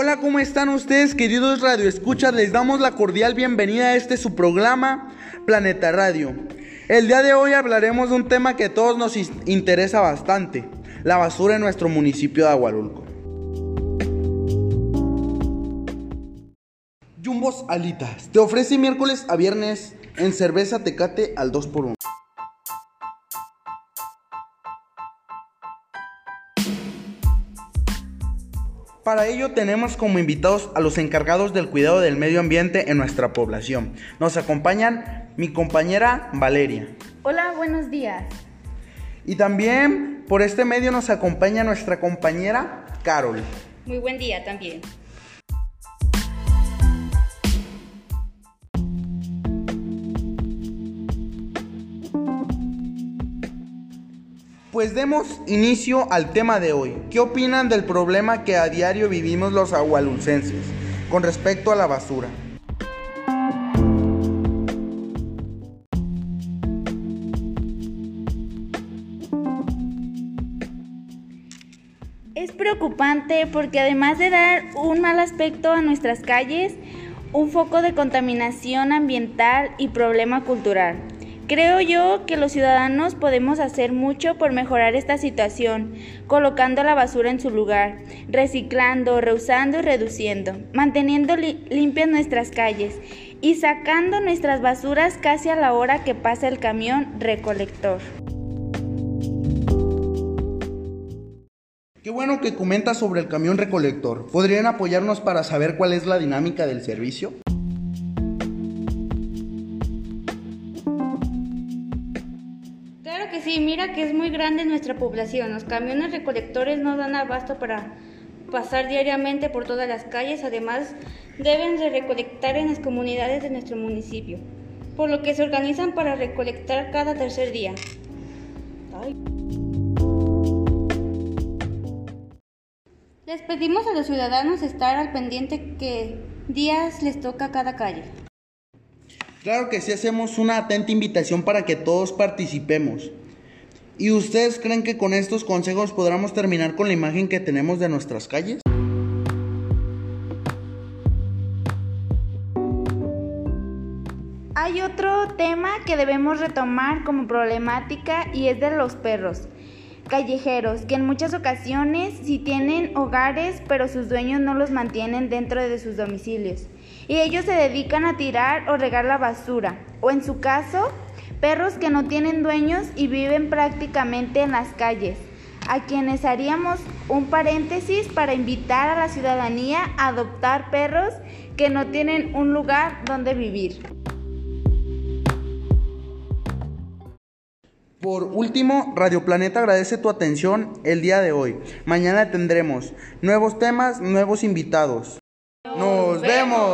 Hola, ¿cómo están ustedes, queridos radioescuchas? Les damos la cordial bienvenida a este su programa, Planeta Radio. El día de hoy hablaremos de un tema que a todos nos interesa bastante, la basura en nuestro municipio de Agualulco. Jumbos Alitas te ofrece miércoles a viernes en cerveza Tecate al 2x1. Para ello tenemos como invitados a los encargados del cuidado del medio ambiente en nuestra población. Nos acompañan mi compañera Valeria. Hola, buenos días. Y también por este medio nos acompaña nuestra compañera Carol. Muy buen día también. Pues demos inicio al tema de hoy. ¿Qué opinan del problema que a diario vivimos los agualulcenses con respecto a la basura? Es preocupante porque además de dar un mal aspecto a nuestras calles, un foco de contaminación ambiental y problema cultural. Creo yo que los ciudadanos podemos hacer mucho por mejorar esta situación, colocando la basura en su lugar, reciclando, reusando y reduciendo, manteniendo limpias nuestras calles y sacando nuestras basuras casi a la hora que pasa el camión recolector. Qué bueno que comenta sobre el camión recolector. ¿Podrían apoyarnos para saber cuál es la dinámica del servicio? Sí, mira que es muy grande nuestra población. Los camiones recolectores no dan abasto para pasar diariamente por todas las calles. Además, deben de recolectar en las comunidades de nuestro municipio, por lo que se organizan para recolectar cada tercer día. Les pedimos a los ciudadanos estar al pendiente que días les toca cada calle. Claro que sí hacemos una atenta invitación para que todos participemos. ¿Y ustedes creen que con estos consejos podremos terminar con la imagen que tenemos de nuestras calles? Hay otro tema que debemos retomar como problemática y es de los perros callejeros, que en muchas ocasiones sí tienen hogares, pero sus dueños no los mantienen dentro de sus domicilios. Y ellos se dedican a tirar o regar la basura, o en su caso, perros que no tienen dueños y viven prácticamente en las calles, a quienes haríamos un paréntesis para invitar a la ciudadanía a adoptar perros que no tienen un lugar donde vivir. Por último, Radio Planeta agradece tu atención el día de hoy. Mañana tendremos nuevos temas, nuevos invitados. ¡Nos vemos!